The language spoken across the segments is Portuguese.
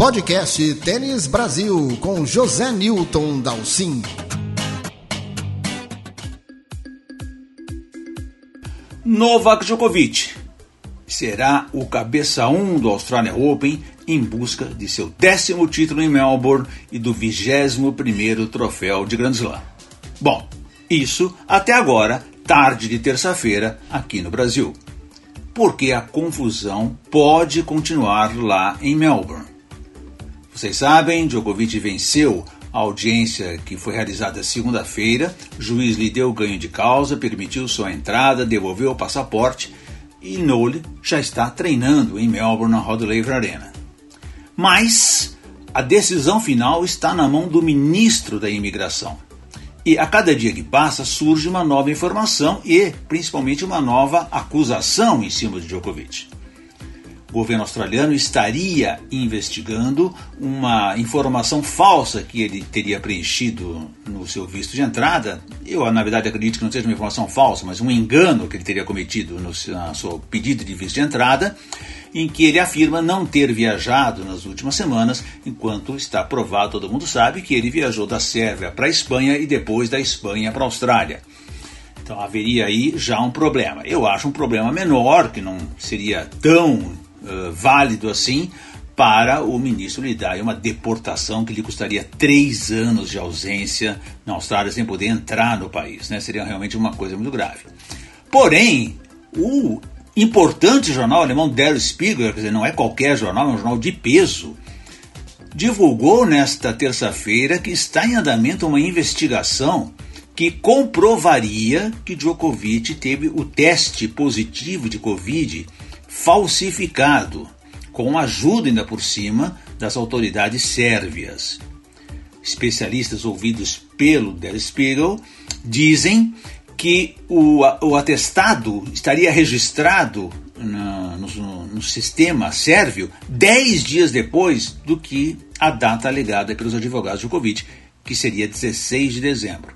Podcast Tênis Brasil com José Newton Dalcin. Novak Djokovic será o cabeça 1 do Australian Open em busca de seu décimo título em Melbourne e do 21º troféu de Grand Slam. Bom, isso até agora, tarde de terça-feira, aqui no Brasil. Porque a confusão pode continuar lá em Melbourne. Vocês sabem, Djokovic venceu a audiência que foi realizada segunda-feira, o juiz lhe deu ganho de causa, permitiu sua entrada, devolveu o passaporte e Nole já está treinando em Melbourne na Rod Laver Arena. Mas a decisão final está na mão do ministro da Imigração. E a cada dia que passa surge uma nova informação e, principalmente, uma nova acusação em cima de Djokovic o governo australiano estaria investigando uma informação falsa que ele teria preenchido no seu visto de entrada. Eu, na verdade, acredito que não seja uma informação falsa, mas um engano que ele teria cometido no seu pedido de visto de entrada, em que ele afirma não ter viajado nas últimas semanas, enquanto está provado, todo mundo sabe, que ele viajou da Sérvia para a Espanha e depois da Espanha para a Austrália. Então haveria aí já um problema. Eu acho um problema menor, que não seria tão uh, válido assim para o ministro lhe dar uma deportação que lhe custaria três anos de ausência na Austrália sem poder entrar no país. Né? Seria realmente uma coisa muito grave. Porém, o importante jornal alemão Der Spiegel, quer dizer, não é qualquer jornal, é um jornal de peso, divulgou nesta terça-feira que está em andamento uma investigação que comprovaria que Djokovic teve o teste positivo de Covid falsificado, com ajuda ainda por cima das autoridades sérvias. Especialistas ouvidos pelo Der Spiegel dizem que o, o atestado estaria registrado no, no, sistema sérvio dez dias depois do que a data alegada pelos advogados de Djokovic, que seria 16 de dezembro.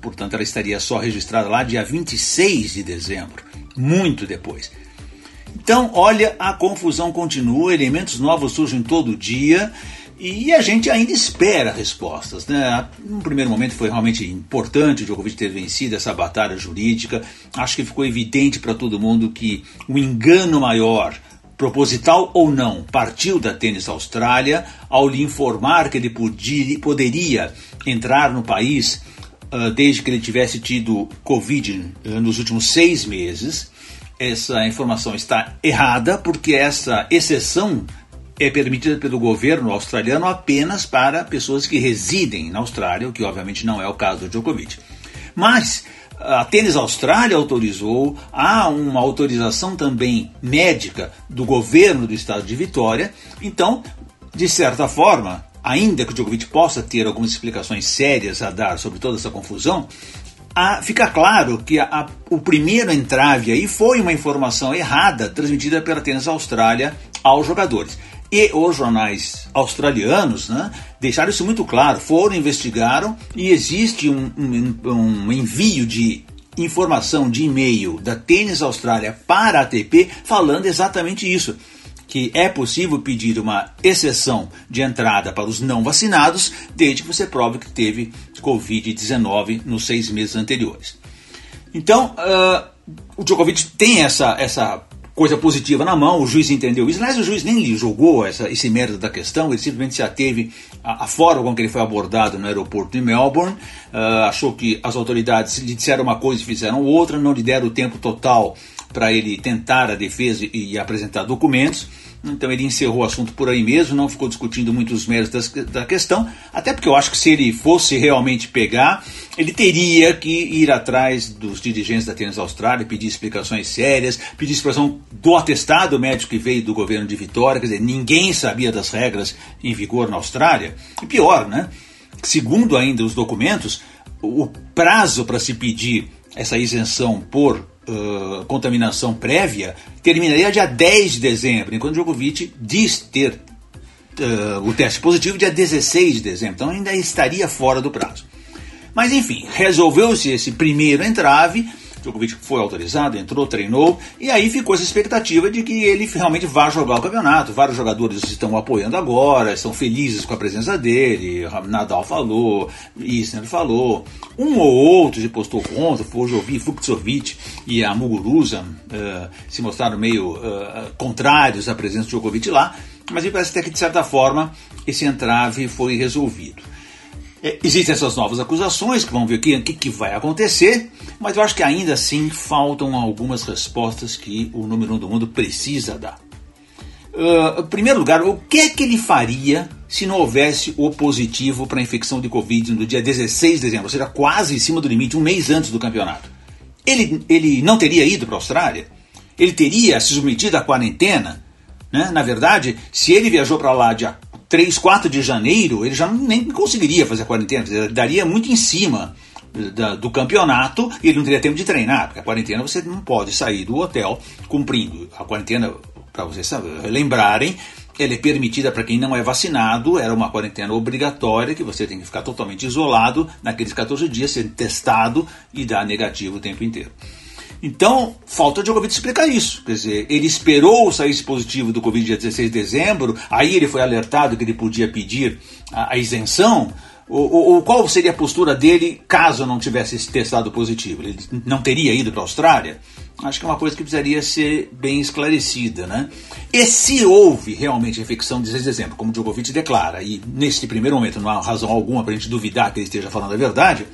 Portanto, ela estaria só registrada lá dia 26 de dezembro, muito depois. Então, olha, a confusão continua, elementos novos surgem todo dia e a gente ainda espera respostas. Né? No primeiro momento foi realmente importante o Djokovic ter vencido essa batalha jurídica. Acho que ficou evidente para todo mundo que o engano maior, proposital ou não, partiu da Tênis Austrália ao lhe informar que ele podia, poderia entrar no país uh, desde que ele tivesse tido Covid uh, nos últimos seis meses essa informação está errada, porque essa exceção é permitida pelo governo australiano apenas para pessoas que residem na Austrália, o que obviamente não é o caso do Djokovic. Mas a Tênis Austrália autorizou, há uma autorização também médica do governo do estado de Vitória, então, de certa forma, ainda que o Djokovic possa ter algumas explicações sérias a dar sobre toda essa confusão, a, fica claro que a, a, o primeiro entrave aí foi uma informação errada transmitida pela Tênis Austrália aos jogadores. E os jornais australianos né, deixaram isso muito claro, foram, investigaram e existe um, um, um envio de informação de e-mail da Tênis Austrália para a ATP falando exatamente isso que é possível pedir uma exceção de entrada para os não vacinados, desde que você prove que teve Covid-19 nos seis meses anteriores. Então, uh, o Djokovic tem essa, essa coisa positiva na mão, o juiz entendeu isso. Aliás, o juiz nem lhe jogou essa, esse mérito da questão, ele simplesmente se ateve à, forma com que ele foi abordado no aeroporto de Melbourne, uh, achou que as autoridades lhe disseram uma coisa e fizeram outra, não lhe deram o tempo total para ele tentar a defesa e apresentar documentos. Então ele encerrou o assunto por aí mesmo, não ficou discutindo muito os méritos da questão, até porque eu acho que se ele fosse realmente pegar, ele teria que ir atrás dos dirigentes da Tênis Austrália, pedir explicações sérias, pedir explicação do atestado médico que veio do governo de Vitória, quer dizer, ninguém sabia das regras em vigor na Austrália. E pior, né? Segundo ainda os documentos, o prazo para se pedir essa isenção por contaminação prévia terminaria dia 10 de dezembro, enquanto Djokovic diz ter uh, o teste positivo dia 16 de dezembro, então ainda estaria fora do prazo. Mas enfim, resolveu-se esse primeiro entrave, Djokovic foi autorizado, entrou, treinou, e aí ficou essa expectativa de que ele realmente vá jogar o campeonato. Vários jogadores estão apoiando agora, estão felizes com a presença dele. Nadal falou, Isner falou. Um ou outro se postou contra, Pojovi, Fuxovic e a Muguruza uh, se mostraram meio uh, contrários à presença de Djokovic lá, mas me parece até que de certa forma esse entrave foi resolvido. É, existem essas novas acusações, que vamos ver o que, que vai acontecer, mas eu acho que ainda assim faltam algumas respostas que o número um do mundo precisa dar. Uh, em primeiro lugar, o que é que ele faria se não houvesse o positivo para a infecção de Covid no dia 16 de dezembro, ou seja, quase em cima do limite, um mês antes do campeonato? Ele, ele não teria ido para a Austrália? Ele teria se submetido à quarentena? Né? Na verdade, se ele viajou para lá dia 3, 4 de janeiro, ele já nem conseguiria fazer a quarentena, daria muito em cima do campeonato e ele não teria tempo de treinar, porque a quarentena você não pode sair do hotel cumprindo. A quarentena, para vocês lembrarem, ela é permitida para quem não é vacinado, era uma quarentena obrigatória, que você tem que ficar totalmente isolado naqueles 14 dias, ser testado e dar negativo o tempo inteiro. Então, falta o Djokovic explicar isso. Quer dizer, ele esperou sair positivo do Covid dia 16 de dezembro, aí ele foi alertado que ele podia pedir a, a isenção. Ou, qual seria a postura dele caso não tivesse testado positivo? Ele não teria ido para a Austrália? Acho que é uma coisa que precisaria ser bem esclarecida, né? E se houve realmente infecção de 16 de dezembro, como Djokovic declara, e nesse primeiro momento não há razão alguma para a gente duvidar que ele esteja falando a verdade,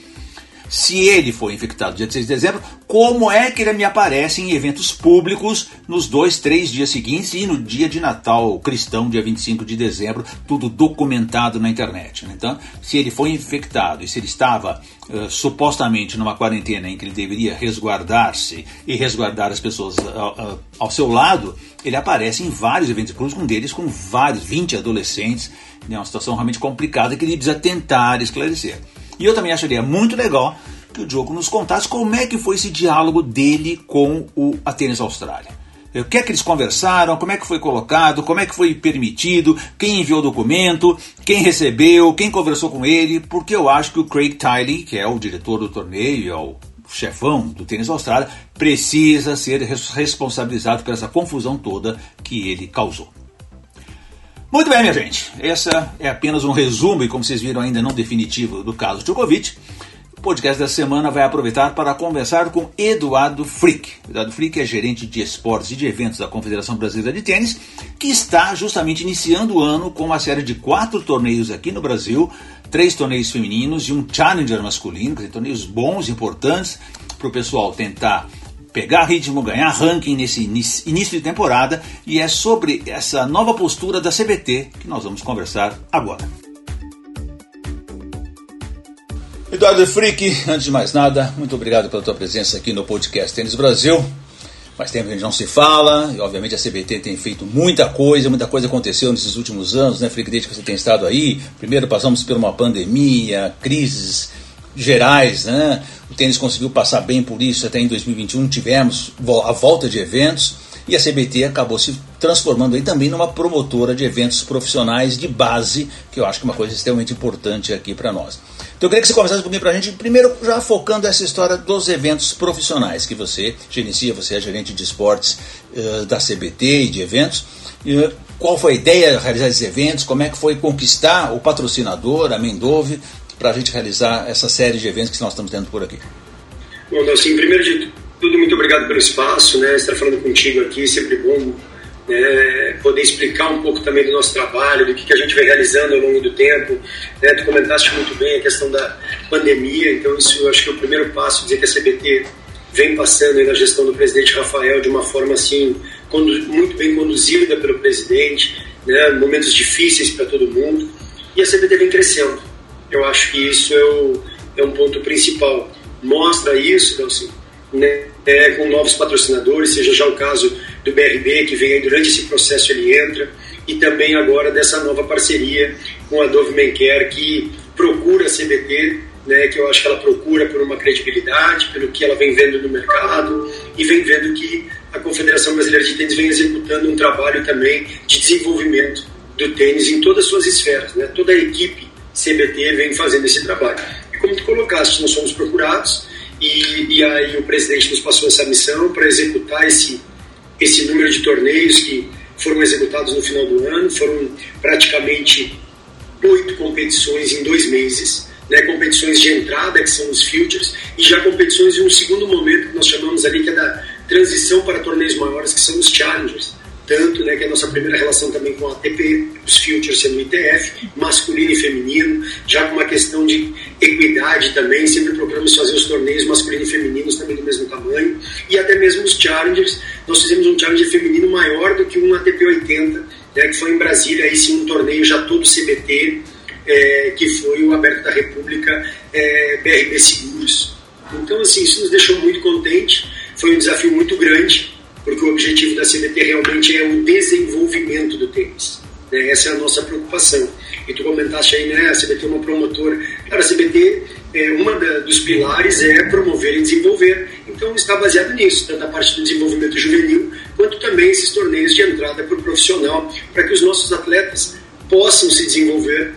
se ele foi infectado dia 16 de dezembro, como é que ele me aparece em eventos públicos nos dois, três dias seguintes e no dia de Natal cristão, dia 25 de dezembro, tudo documentado na internet. Né? Então, se ele foi infectado e se ele estava uh, supostamente numa quarentena em que ele deveria resguardar-se e resguardar as pessoas uh, uh, ao seu lado, ele aparece em vários eventos públicos, um deles com vários, 20 adolescentes, é uma situação realmente complicada que ele precisa tentar esclarecer. E eu também acharia muito legal que o Diogo nos contasse como é que foi esse diálogo dele com o Atenas Austrália. O que é que eles conversaram, como é que foi colocado, como é que foi permitido, quem enviou o documento, quem recebeu, quem conversou com ele, porque eu acho que o Craig Tiley, que é o diretor do torneio, é o chefão do tênis Austrália, precisa ser responsabilizado por essa confusão toda que ele causou. Muito bem, minha gente. Essa é apenas um resumo, e como vocês viram, ainda não definitivo, do caso Djokovic. O podcast dessa semana vai aproveitar para conversar com Eduardo Frick. Eduardo Frick é gerente de esportes e de eventos da Confederação Brasileira de Tênis, que está justamente iniciando o ano com uma série de quatro torneios aqui no Brasil, três torneios femininos e um Challenger masculino, torneios bons, importantes, para o pessoal tentar pegar ritmo, ganhar ranking nesse início de temporada e é sobre essa nova postura da CBT que nós vamos conversar agora. Eduardo Frick, antes de mais nada, muito obrigado pela tua presença aqui no podcast Tênis Brasil. Faz tempo que a gente não se fala, e obviamente a CBT tem feito muita coisa, muita coisa aconteceu nesses últimos anos, né, Frick, desde que você tem estado aí. Primeiro passamos por uma pandemia, crises gerais, né? O tênis conseguiu passar bem por isso até em 2021, tivemos a volta de eventos e a CBT acabou se transformando aí também numa promotora de eventos profissionais de base, que eu acho que é uma coisa extremamente importante aqui para nós. Então eu queria que você conversasse um pouquinho para a gente, primeiro já focando essa história dos eventos profissionais que você gerencia, você é gerente de esportes uh, da CBT e de eventos. Uh, qual foi a ideia de realizar esses eventos? Como é que foi conquistar o patrocinador, a Mendove, para a gente realizar essa série de eventos que nós estamos tendo por aqui? Bom, assim, primeiro de tudo, muito obrigado pelo espaço, né? Estar falando contigo aqui, sempre bom né? poder explicar um pouco também do nosso trabalho, do que, que a gente vem realizando ao longo do tempo. Né? Tu comentaste muito bem a questão da pandemia, então isso acho que é o primeiro passo, dizer que a CBT vem passando na gestão do presidente Rafael de uma forma assim muito bem conduzida pelo presidente, né? momentos difíceis para todo mundo, e a CBT vem crescendo. Eu acho que isso é, o, é um ponto principal. Mostra isso, Delcio, né, é, com novos patrocinadores, seja já o caso do BRB, que vem aí durante esse processo, ele entra, e também agora dessa nova parceria com a Dove Menker, que procura a CBT, né, que eu acho que ela procura por uma credibilidade, pelo que ela vem vendo no mercado, e vem vendo que a Confederação Brasileira de Tênis vem executando um trabalho também de desenvolvimento do tênis em todas as suas esferas. Né? Toda a equipe CBT vem fazendo esse trabalho. E como tu colocaste, nós somos procurados e, e aí o presidente nos passou essa missão para executar esse, esse número de torneios que foram executados no final do ano. Foram praticamente oito competições em dois meses. Né, competições de entrada, que são os futures, e já competições em um segundo momento, que nós chamamos ali, que é da transição para torneios maiores, que são os challengers tanto né, que é a nossa primeira relação também com a ATP, os futures sendo ITF, masculino e feminino, já com uma questão de equidade também, sempre procuramos fazer os torneios masculino e femininos também do mesmo tamanho, e até mesmo os challengers, nós fizemos um challenger feminino maior do que um ATP 80, né, que foi em Brasília, aí sim um torneio já todo CBT, é, que foi o Aberto da República é, BRB Seguros. Então, assim, isso nos deixou muito contente, foi um desafio muito grande, porque o objetivo da CBT realmente é o desenvolvimento do tênis. Né? Essa é a nossa preocupação. E tu comentaste aí, né, a CBT é uma promotora. Cara, a CBT, é, uma dos pilares é promover e desenvolver. Então está baseado nisso, tanto a parte do desenvolvimento juvenil, quanto também esses torneios de entrada para o profissional, para que os nossos atletas possam se desenvolver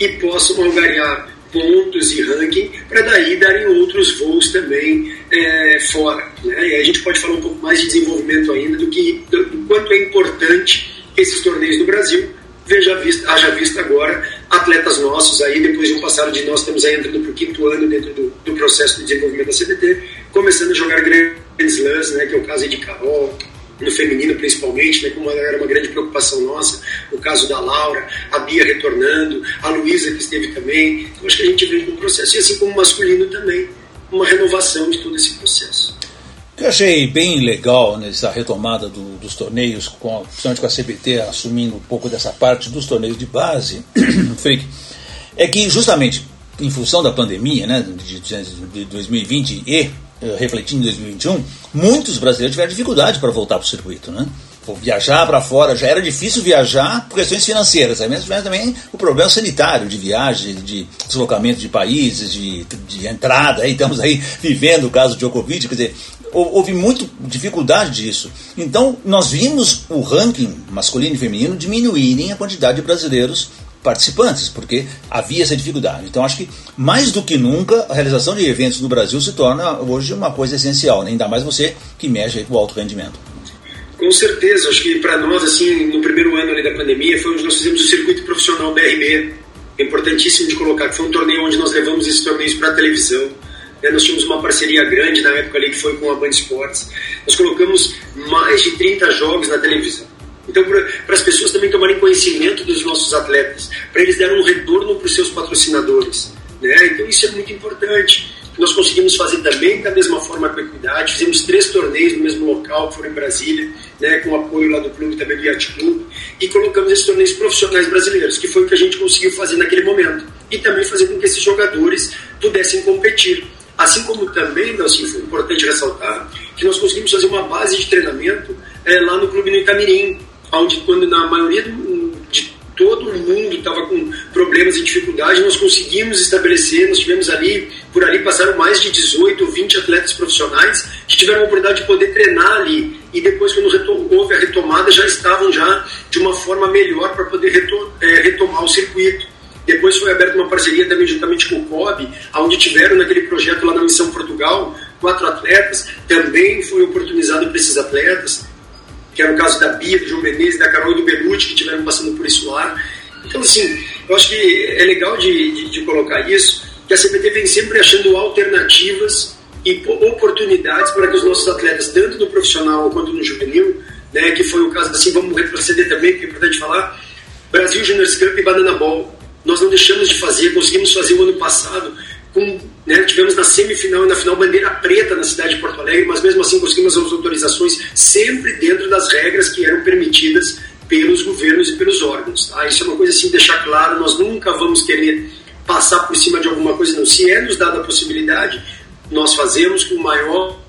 e possam angariar pontos e ranking para daí darem outros voos também é, fora. Né? E aí a gente pode falar um pouco mais de desenvolvimento ainda do que do, quanto é importante esses torneios no Brasil. Veja vista, haja vista agora atletas nossos aí, depois de um passado de nós, estamos aí entrando para o quinto ano dentro do, do, processo de desenvolvimento da CBT, começando a jogar grandes slams, né, que é o caso de Carol, no feminino principalmente, né, como era uma grande preocupação nossa, o caso da Laura, a Bia retornando, a Luísa que esteve também. Então acho que a gente vem com um processo, e assim como o masculino também, uma renovação de todo esse processo. Eu achei bem legal nessa retomada do, dos torneios, com, principalmente com a CBT assumindo um pouco dessa parte dos torneios de base, é que justamente em função da pandemia né, de, de 2020 e refletindo em 2021, muitos brasileiros tiveram dificuldade para voltar para o circuito, né? viajar para fora já era difícil viajar por questões financeiras, aí mesmo também o problema sanitário de viagem, de deslocamento de países, de, de entrada, aí estamos aí vivendo o caso de Djokovic, quer dizer, houve muita dificuldade disso. Então nós vimos o ranking masculino e feminino diminuírem a quantidade de brasileiros participantes, porque havia essa dificuldade. Então, acho que mais do que nunca, a realização de eventos no Brasil se torna hoje uma coisa essencial, né? ainda mais você que mexe com o alto rendimento. Com certeza, acho que para nós, assim, no primeiro ano da pandemia, foi onde nós fizemos o circuito profissional BRB. É importantíssimo de colocar que foi um torneio onde nós levamos esses torneios para a televisão. Né? Nós tínhamos uma parceria grande na época ali que foi com a Band Esportes. Nós colocamos mais de 30 jogos na televisão. Então, para as pessoas também tomarem conhecimento dos nossos atletas, para eles darem um retorno para os seus patrocinadores. Né? Então, isso é muito importante. Nós conseguimos fazer também da mesma forma com a equidade, fizemos três torneios no mesmo local, que foram em Brasília, né, com apoio lá do clube também do Yacht Club, e colocamos esses torneios profissionais brasileiros, que foi o que a gente conseguiu fazer naquele momento. E também fazer com que esses jogadores pudessem competir. Assim como também, assim, foi importante ressaltar, que nós conseguimos fazer uma base de treinamento é, lá no clube no Itamirim, onde quando na maioria de todo mundo estava com problemas e dificuldades, nós conseguimos estabelecer, nós tivemos ali, por ali passaram mais de 18 ou 20 atletas profissionais que tiveram a oportunidade de poder treinar ali. E depois quando houve a retomada já estavam já de uma forma melhor para poder é, retomar o circuito. Depois foi aberta uma parceria também juntamente com o COB, onde tiveram naquele projeto lá na Missão Portugal quatro atletas, também foi oportunizado para esses atletas que era o caso da Bia, do João Menezes, da Carol e do Belucci, que estiveram passando por isso lá. Então, assim, eu acho que é legal de, de, de colocar isso, que a CBT vem sempre achando alternativas e oportunidades para que os nossos atletas, tanto no profissional quanto no juvenil, né, que foi o caso, assim, vamos retroceder também, que é importante falar, Brasil Juniors Cup e Banana Ball. Nós não deixamos de fazer, conseguimos fazer o ano passado com né, tivemos na semifinal e na final bandeira preta na cidade de Porto Alegre, mas mesmo assim conseguimos as autorizações sempre dentro das regras que eram permitidas pelos governos e pelos órgãos. Tá? Isso é uma coisa assim, deixar claro, nós nunca vamos querer passar por cima de alguma coisa, não. Se é nos dada a possibilidade, nós fazemos com o maior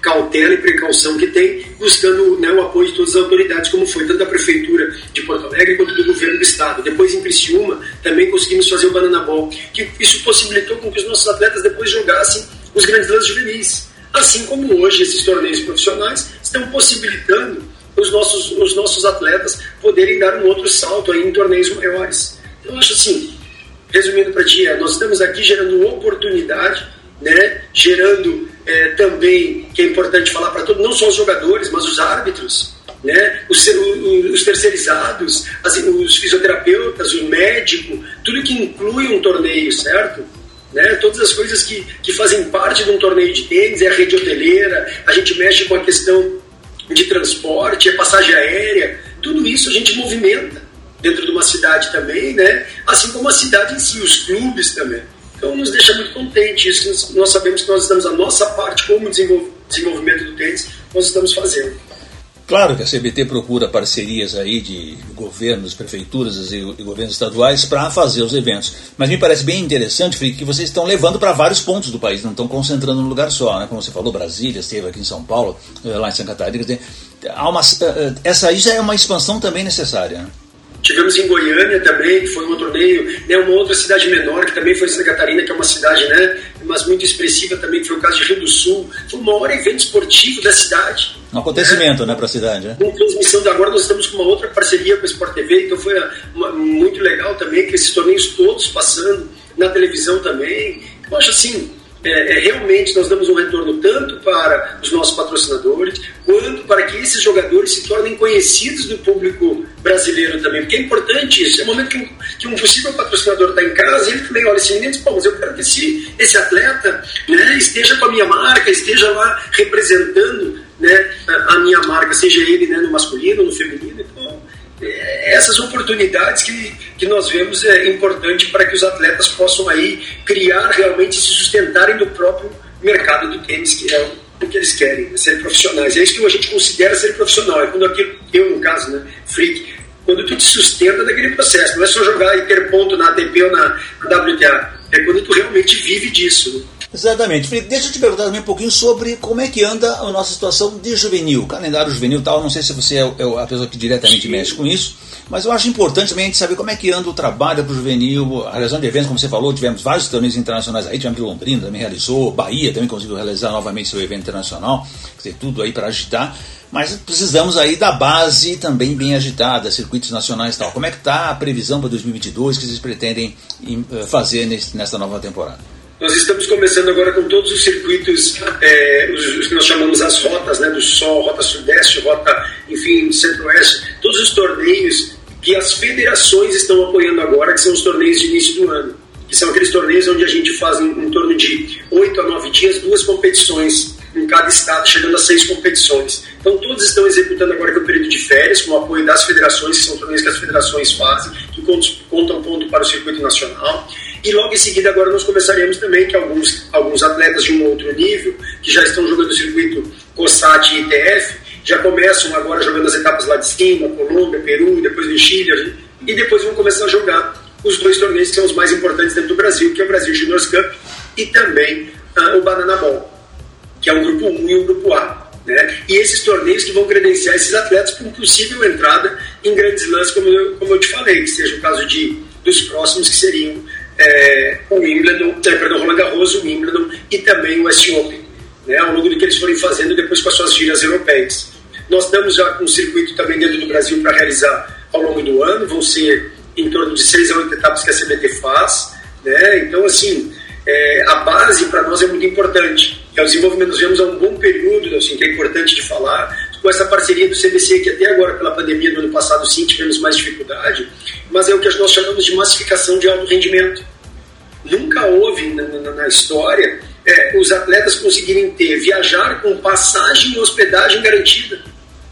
cautela e precaução que tem, buscando né, o apoio de todas as autoridades, como foi tanto da Prefeitura de Porto Alegre quanto do Governo do Estado. Depois, em Criciúma, também conseguimos fazer o Banana Ball, que isso possibilitou com que os nossos atletas depois jogassem os grandes lances juvenis. Assim como hoje esses torneios profissionais estão possibilitando os nossos, os nossos atletas poderem dar um outro salto aí em torneios maiores. Então, eu acho assim, resumindo para ti, é, nós estamos aqui gerando oportunidade né, gerando é, também, que é importante falar para todos, não só os jogadores, mas os árbitros, né, os, os terceirizados, as, os fisioterapeutas, o médico, tudo que inclui um torneio, certo? Né? Todas as coisas que, que fazem parte de um torneio de tênis, é a rede hoteleira, a gente mexe com a questão de transporte, é passagem aérea, tudo isso a gente movimenta dentro de uma cidade também, né? assim como a cidade em si, os clubes também. Então nos deixa muito contente isso, nós sabemos que nós estamos a nossa parte como desenvolvimento do tênis, nós estamos fazendo. Claro que a CBT procura parcerias aí de governos, prefeituras e, governos estaduais para fazer os eventos. Mas me parece bem interessante, Frick, que vocês estão levando para vários pontos do país, não estão concentrando num lugar só, né? Como você falou, Brasília, esteve aqui em São Paulo, eh, lá em Santa Catarina. Há uma, eh, essa aí já é uma expansão também necessária. Né? Tivemos em Goiânia também, que foi um torneio, né, uma outra cidade menor, que também foi Santa Catarina, que é uma cidade, né, mas muito expressiva também, que foi o caso de Rio do Sul. Foi o maior evento esportivo da cidade. Um acontecimento, né, né para a cidade, né? Com transmissão de agora, nós estamos com uma outra parceria com a Sport TV, então foi uma, muito legal também, que esses torneios todos passando na televisão também. Eu acho assim, é, é, realmente nós damos um retorno tanto para os nossos patrocinadores, quanto para que esses jogadores se tornem conhecidos do público brasileiro também, porque é importante isso. É o momento que um, que um possível patrocinador está em casa, ele também olha e diz: Pô, mas eu quero que esse, esse atleta né, esteja com a minha marca, esteja lá representando né, a, minha marca, seja ele né, no masculino, no feminino. Essas oportunidades que, que nós vemos é importante para que os atletas possam aí criar realmente se sustentarem do próprio mercado do tênis, que é o que eles querem, ser profissionais. É isso que a gente considera ser profissional. É quando aquilo, eu no caso, né, freak, quando tu te sustenta daquele processo. Não é só jogar e ter ponto na ATP ou na WTA. É quando tu realmente vive disso. Né? Exatamente. Felipe, deixa eu te perguntar também um pouquinho sobre como é que anda a nossa situação de juvenil, calendário juvenil tal. Não sei se você é, é a pessoa que diretamente mexe com isso, mas eu acho importante também a gente saber como é que anda o trabalho para o juvenil, a realização de eventos, como você falou, tivemos vários torneios internacionais aí, tivemos Londrina, também realizou, Bahia também conseguiu realizar novamente seu evento internacional, quer dizer, tudo aí para agitar. Mas precisamos aí da base também bem agitada, circuitos nacionais e tal. Como é que está a previsão para 2022 que vocês pretendem eh, fazer nesta nova temporada? Nós estamos começando agora com todos os circuitos, é, os, os, que nós chamamos as rotas, né, do Sol, Rota Sudeste, Rota, enfim, Centro-Oeste, todos os torneios que as federações estão apoiando agora, que são os torneios de início do ano. Que são aqueles torneios onde a gente faz em, em torno de oito a nove dias, duas competições em cada estado, chegando a seis competições. Então, todos estão executando agora que é o período de férias, com o apoio das federações, que são torneios que as federações fazem, que contam ponto para o circuito nacional. E logo em seguida, agora nós começaremos também que alguns, alguns atletas de um outro nível, que já estão jogando o circuito COSAT e ITF, já começam agora jogando as etapas lá de cima, Colômbia, Peru, depois no Chile, e depois vão começar a jogar os dois torneios que são os mais importantes dentro do Brasil, que é o Brasil Juniors Cup e também uh, o Banana Ball, que é o grupo 1 e o grupo A. Né? E esses torneios que vão credenciar esses atletas para possível entrada em grandes lances, como eu, como eu te falei, que seja o caso de, dos próximos que seriam é, o Wimbledon, é, perdão, Roland Garros, o Wimbledon e também o West Open, né, ao longo do que eles forem fazendo depois com as suas giras europeias. Nós estamos já com um circuito também dentro do Brasil para realizar ao longo do ano, vão ser em torno de seis a oito etapas que a CBT faz, né, então assim, é, a base para nós é muito importante. É o desenvolvimento, nós vemos há um bom período, assim, que é importante de falar, com essa parceria do CBC, que até agora, pela pandemia do ano passado, sim, tivemos mais dificuldade, mas é o que nós chamamos de massificação de alto rendimento. Nunca houve na, na, na história é, os atletas conseguirem ter, viajar com passagem e hospedagem garantida.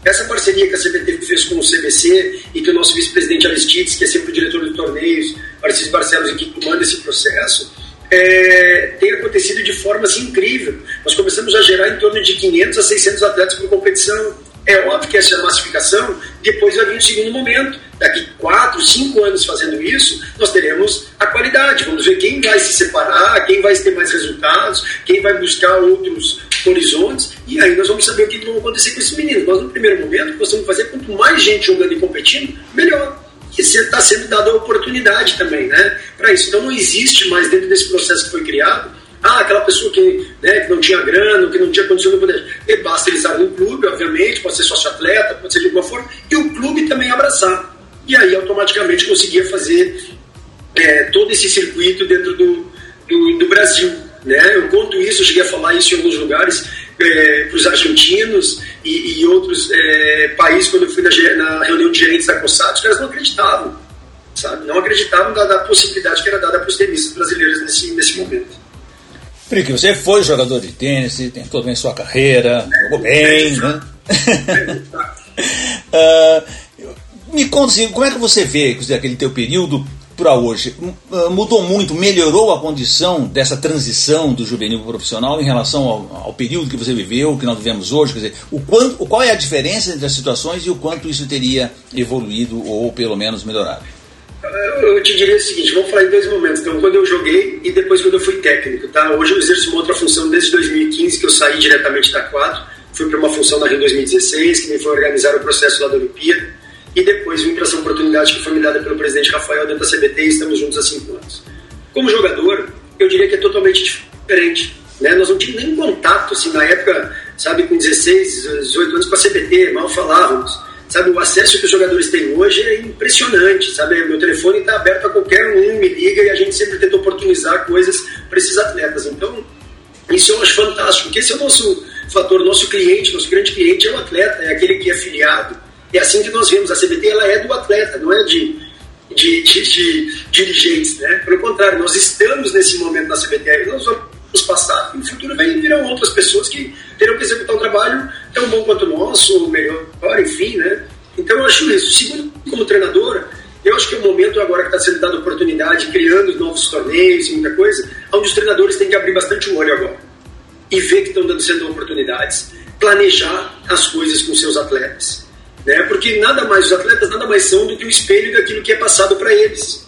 Essa parceria que a CBT fez com o CBC e que o nosso vice-presidente Aristides, que é sempre o diretor de torneios, Aristides Barcelos, e que comanda esse processo, é, tem acontecido de forma assim, incrível. Nós começamos a gerar em torno de 500 a 600 atletas por competição. É óbvio que essa massificação depois vai vir um segundo momento. Daqui 4, 5 anos fazendo isso, nós teremos a qualidade. Vamos ver quem vai se separar, quem vai ter mais resultados, quem vai buscar outros horizontes, e aí nós vamos saber o que vai acontecer com esses meninos. Mas no primeiro momento, o nós vamos fazer, quanto mais gente jogando e competindo, melhor que está sendo dada a oportunidade também, né, para isso. Então não existe mais dentro desse processo que foi criado, ah, aquela pessoa que, né, que não tinha grana, que não tinha condição de poder. E basta ele estar no clube, obviamente, pode ser sócio-atleta, pode ser de alguma forma, e o clube também abraçar. E aí automaticamente conseguia fazer é, todo esse circuito dentro do, do, do Brasil. Né? Eu conto isso, eu cheguei a falar isso em alguns lugares, é, para os argentinos e, e outros é, países, quando eu fui na, na, reunião de gerentes da COSAT, os caras não acreditavam, sabe? Não acreditavam da, da possibilidade que era dada para os tenistas brasileiros nesse, nesse momento. Frick, você foi jogador de tênis, tentou bem sua carreira, jogou bem, né? uh, me conta assim, como é que você vê dizer, aquele teu período para hoje? Uh, mudou muito, melhorou a condição dessa transição do juvenil profissional em relação ao, ao, período que você viveu, que nós vivemos hoje? Quer dizer, o quanto, qual é a diferença entre as situações e o quanto isso teria evoluído ou pelo menos melhorado? Eu te diria o seguinte, vamos falar em dois momentos. Então, quando eu joguei e depois quando eu fui técnico, tá? Hoje eu exerço uma outra função desde 2015, que eu saí diretamente da quadro, fui para uma função na Rio 2016, que me foi organizar o processo lá da Olimpíada, e depois vim para essa oportunidade que foi me dada pelo presidente Rafael dentro da CBT e estamos juntos há cinco anos. Como jogador, eu diria que é totalmente diferente. Né? Nós não tínhamos nem contato, assim, na época, sabe, com 16, 18 anos com a CBT, mal falávamos Sabe, o acesso que os jogadores têm hoje é impressionante, sabe? Meu telefone está aberto a qualquer um, me liga e a gente sempre tenta oportunizar coisas para esses atletas. Então, isso eu acho fantástico, porque esse é o nosso fator, nosso cliente, nosso grande cliente é o atleta, é aquele que é afiliado. É assim que nós vemos, a CBT ela é do atleta, não é de, de, de, de dirigentes, né? Pelo contrário, nós estamos nesse momento na CBT, nós vamos passar e no futuro vem, virão outras pessoas que terão que executar um trabalho tão bom quanto o nosso, ou melhor, enfim, né? Então eu acho isso. Segundo, como treinadora, eu acho que é o momento agora que está sendo dada oportunidade, criando novos torneios e muita coisa, onde os treinadores têm que abrir bastante o olho agora e ver que estão dando sendo oportunidades, planejar as coisas com seus atletas, né? Porque nada mais os atletas nada mais são do que o espelho daquilo que é passado para eles.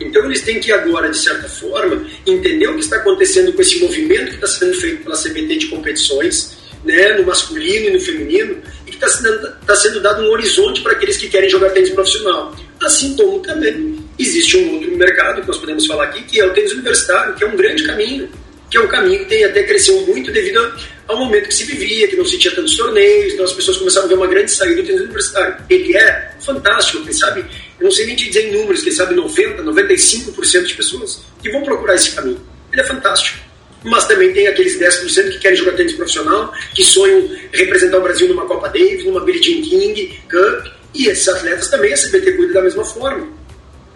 Então eles têm que agora, de certa forma, entender o que está acontecendo com esse movimento que está sendo feito pela CBT de competições né, no masculino e no feminino, e que está sendo, tá sendo dado um horizonte para aqueles que querem jogar tênis profissional. Assim como também existe um outro mercado que nós podemos falar aqui, que é o tênis universitário, que é um grande caminho, que é um caminho que tem até cresceu muito devido ao momento que se vivia, que não se tinha tantos torneios, então as pessoas começaram a ver uma grande saída do tênis universitário. Ele é fantástico, quem sabe, eu não sei nem te dizer em números, quem sabe 90, 95% de pessoas que vão procurar esse caminho. Ele é fantástico mas também tem aqueles 10% que querem jogar tênis profissional, que sonham representar o Brasil numa Copa Davis, numa Billie Jean King Cup, e esses atletas também a CBT cuida da mesma forma.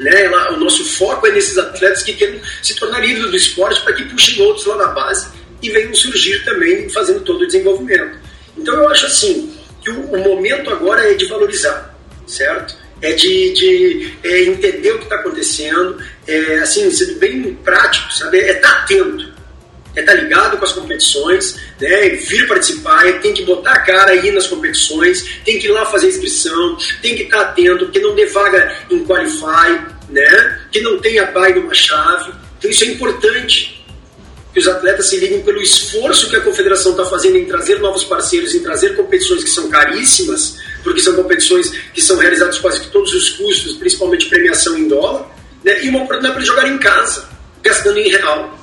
Né? O nosso foco é nesses atletas que querem se tornar ídolos do esporte para que puxem outros lá na base e venham surgir também fazendo todo o desenvolvimento. Então eu acho assim que o, o momento agora é de valorizar, certo? É de, de é entender o que está acontecendo, é, assim, sendo bem prático, sabe? É estar tá atento é estar tá ligado com as competições, né, vir participar, tem que botar a cara aí nas competições, tem que ir lá fazer inscrição, tem que estar tá atento, que não devaga em qualify, né, que não tenha bye numa chave. Então isso é importante que os atletas se liguem pelo esforço que a confederação está fazendo em trazer novos parceiros, em trazer competições que são caríssimas, porque são competições que são realizadas quase que todos os custos, principalmente premiação em dólar, né, e uma oportunidade para jogar em casa, gastando em real.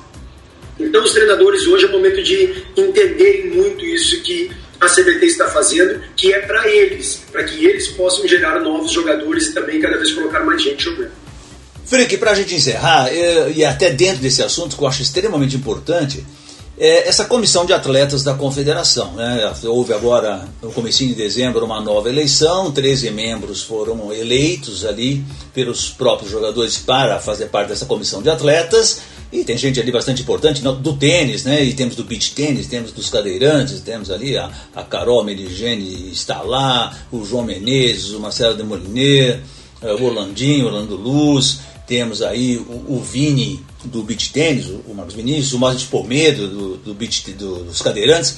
Então, os treinadores hoje é o momento de entenderem muito isso que a CBT está fazendo, que é para eles, para que eles possam gerar novos jogadores e também cada vez colocar mais gente jogando. Frick, para a gente encerrar, é, e até dentro desse assunto que eu acho extremamente importante, é essa comissão de atletas da confederação. Né? Houve agora, no começo de dezembro, uma nova eleição, 13 membros foram eleitos ali pelos próprios jogadores para fazer parte dessa comissão de atletas. E tem gente ali bastante importante do tênis, né? E temos do beach tênis, temos dos cadeirantes, temos ali a, a Carol Meligene está lá, o João Menezes, o Marcelo de Moliner, eh, o Orlandinho, Orlando Luz, temos aí o, o Vini do beach tênis, o Marcos Vinícius, o Márcio Pomedo do, do, beach, do, dos cadeirantes.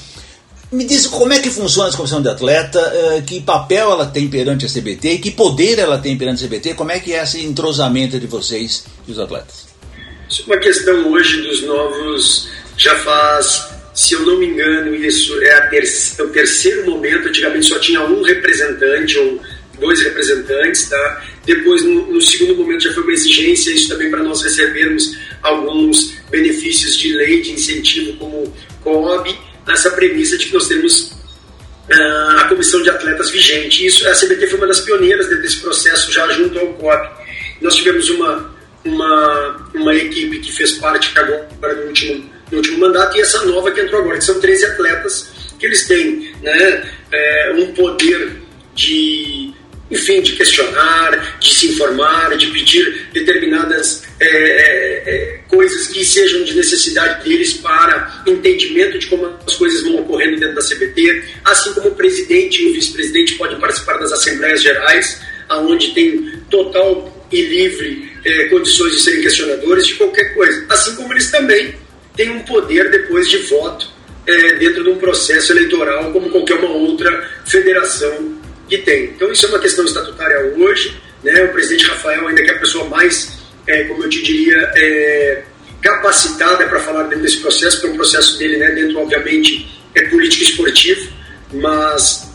Me diz como é que funciona essa comissão de atleta, eh, que papel ela tem perante a CBT que poder ela tem perante a CBT, como é que é esse entrosamento de vocês e os atletas? Isso é uma questão hoje dos novos, já faz, se eu não me engano, isso é, ter, é o terceiro momento. Antigamente só tinha um representante ou dois representantes, tá? Depois, no, no segundo momento, já foi uma exigência, isso também para nós recebermos alguns benefícios de lei, de incentivo, como COB, nessa premissa de que nós temos uh, a comissão de atletas vigente. Isso, a CBT foi uma das pioneiras desse processo já junto ao COB. Nós tivemos uma uma, uma equipe que fez parte, agora no último no último mandato, e essa nova que entrou agora, que são 13 atletas que eles têm né, é, um poder de, enfim, de questionar, de se informar, de pedir determinadas é, é, é coisas que sejam de necessidade deles para entendimento de como as coisas vão ocorrendo dentro da CBT, assim como o presidente e o vice-presidente podem participar das assembleias gerais, aonde tem total e livre é, condições de serem questionadores de qualquer coisa, assim como eles também têm um poder depois de voto é, dentro de um processo eleitoral como qualquer uma outra federação que tem. Então isso é uma questão estatutária hoje, né? O presidente Rafael ainda que é a pessoa mais, é, como eu te diria, é, capacitada para falar dentro desse processo, porque é um processo dele, né, dentro obviamente é político esportivo, mas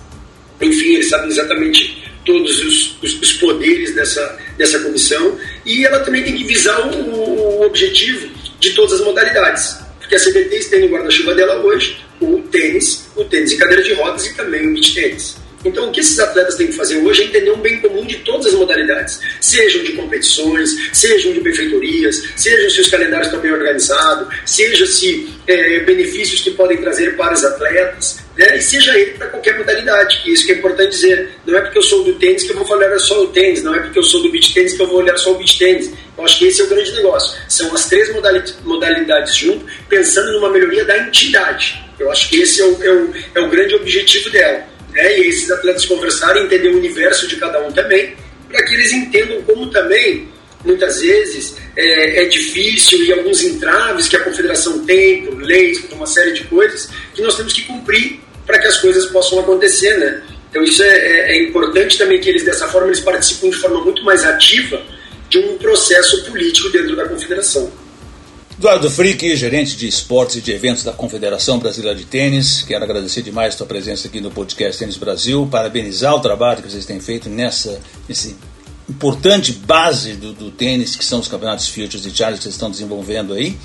enfim ele sabe exatamente todos os, os, os, poderes dessa, dessa comissão e ela também tem que visar o, o objetivo de todas as modalidades. Porque a CBT tem no guarda-chuva dela hoje o tênis, o tênis em cadeira de rodas e também o beach tênis. Então, o que esses atletas têm que fazer hoje é entender um bem comum de todas as modalidades, sejam de competições, sejam de benfeitorias, sejam se os calendários estão bem organizados, seja se é, benefícios que podem trazer para os atletas, né? e seja ele para qualquer modalidade, que isso que é importante dizer. Não é porque eu sou do tênis que eu vou olhar só o tênis, não é porque eu sou do beach tênis que eu vou olhar só o beach tênis. Eu acho que esse é o grande negócio. São as três modalidades junto, pensando numa melhoria da entidade. Eu acho que esse é o, é o, é o grande objetivo dela né, e esses atletas conversarem, entender o universo de cada um também, para que eles entendam como também, muitas vezes, é, é, difícil e alguns entraves que a confederação tem, por leis, por uma série de coisas, que nós temos que cumprir para que as coisas possam acontecer, né? Então isso é, é, é importante também que eles, dessa forma, eles participem de forma muito mais ativa de um processo político dentro da confederação. Eduardo Frick, gerente de esportes e de eventos da Confederação Brasileira de Tênis, quero agradecer demais a sua presença aqui no podcast Tênis Brasil, parabenizar o trabalho que vocês têm feito nessa nesse importante base do, do tênis, que são os campeonatos Futures e Challenge que vocês estão desenvolvendo aí,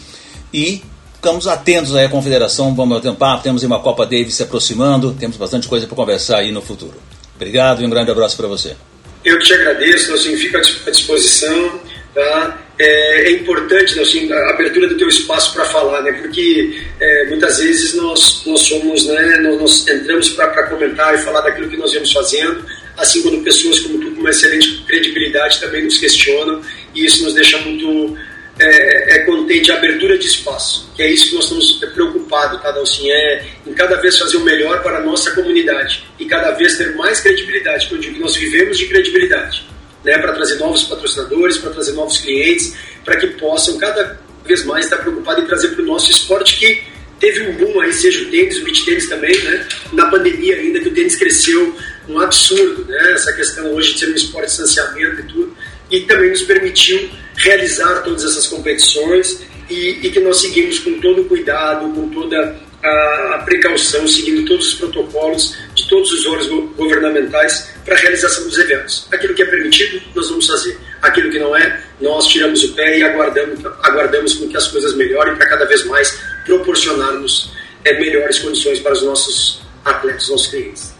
e ficamos atentos à Confederação, vamos ter um papo, temos uma Copa Davis se aproximando, temos bastante coisa para conversar aí no futuro. Obrigado e um grande abraço para você. Eu te agradeço, assim, fico à disposição, tá? é, é importante assim, a abertura do teu espaço para falar, né? Porque é, muitas vezes nós, nós somos, né? Nós, nós entramos para comentar e falar daquilo que nós vemos fazendo, assim quando pessoas como tu com uma excelente credibilidade também nos questionam e isso nos deixa muito é, é contente a abertura de espaço, que é isso que nós estamos preocupados, cada assim, é em cada vez fazer o melhor para a nossa comunidade e cada vez ter mais credibilidade, porque eu digo que nós vivemos de credibilidade né, para trazer novos patrocinadores, para trazer novos clientes, para que possam cada vez mais estar preocupados em trazer para o nosso esporte que teve um boom aí, seja o tênis, o beach tênis também, né? Na pandemia ainda que o tênis cresceu um absurdo, né? Essa questão hoje de ser um esporte de distanciamento e tudo, e também nos permitiu realizar todas essas competições e, e que nós seguimos com todo o cuidado, com toda a, precaução, seguindo todos os protocolos de todos os órgãos governamentais para a realização dos eventos. Aquilo que é permitido, nós vamos fazer. Aquilo que não é, nós tiramos o pé e aguardamos, aguardamos com que as coisas melhorem para cada vez mais proporcionarmos é, melhores condições para os nossos atletas, nossos clientes.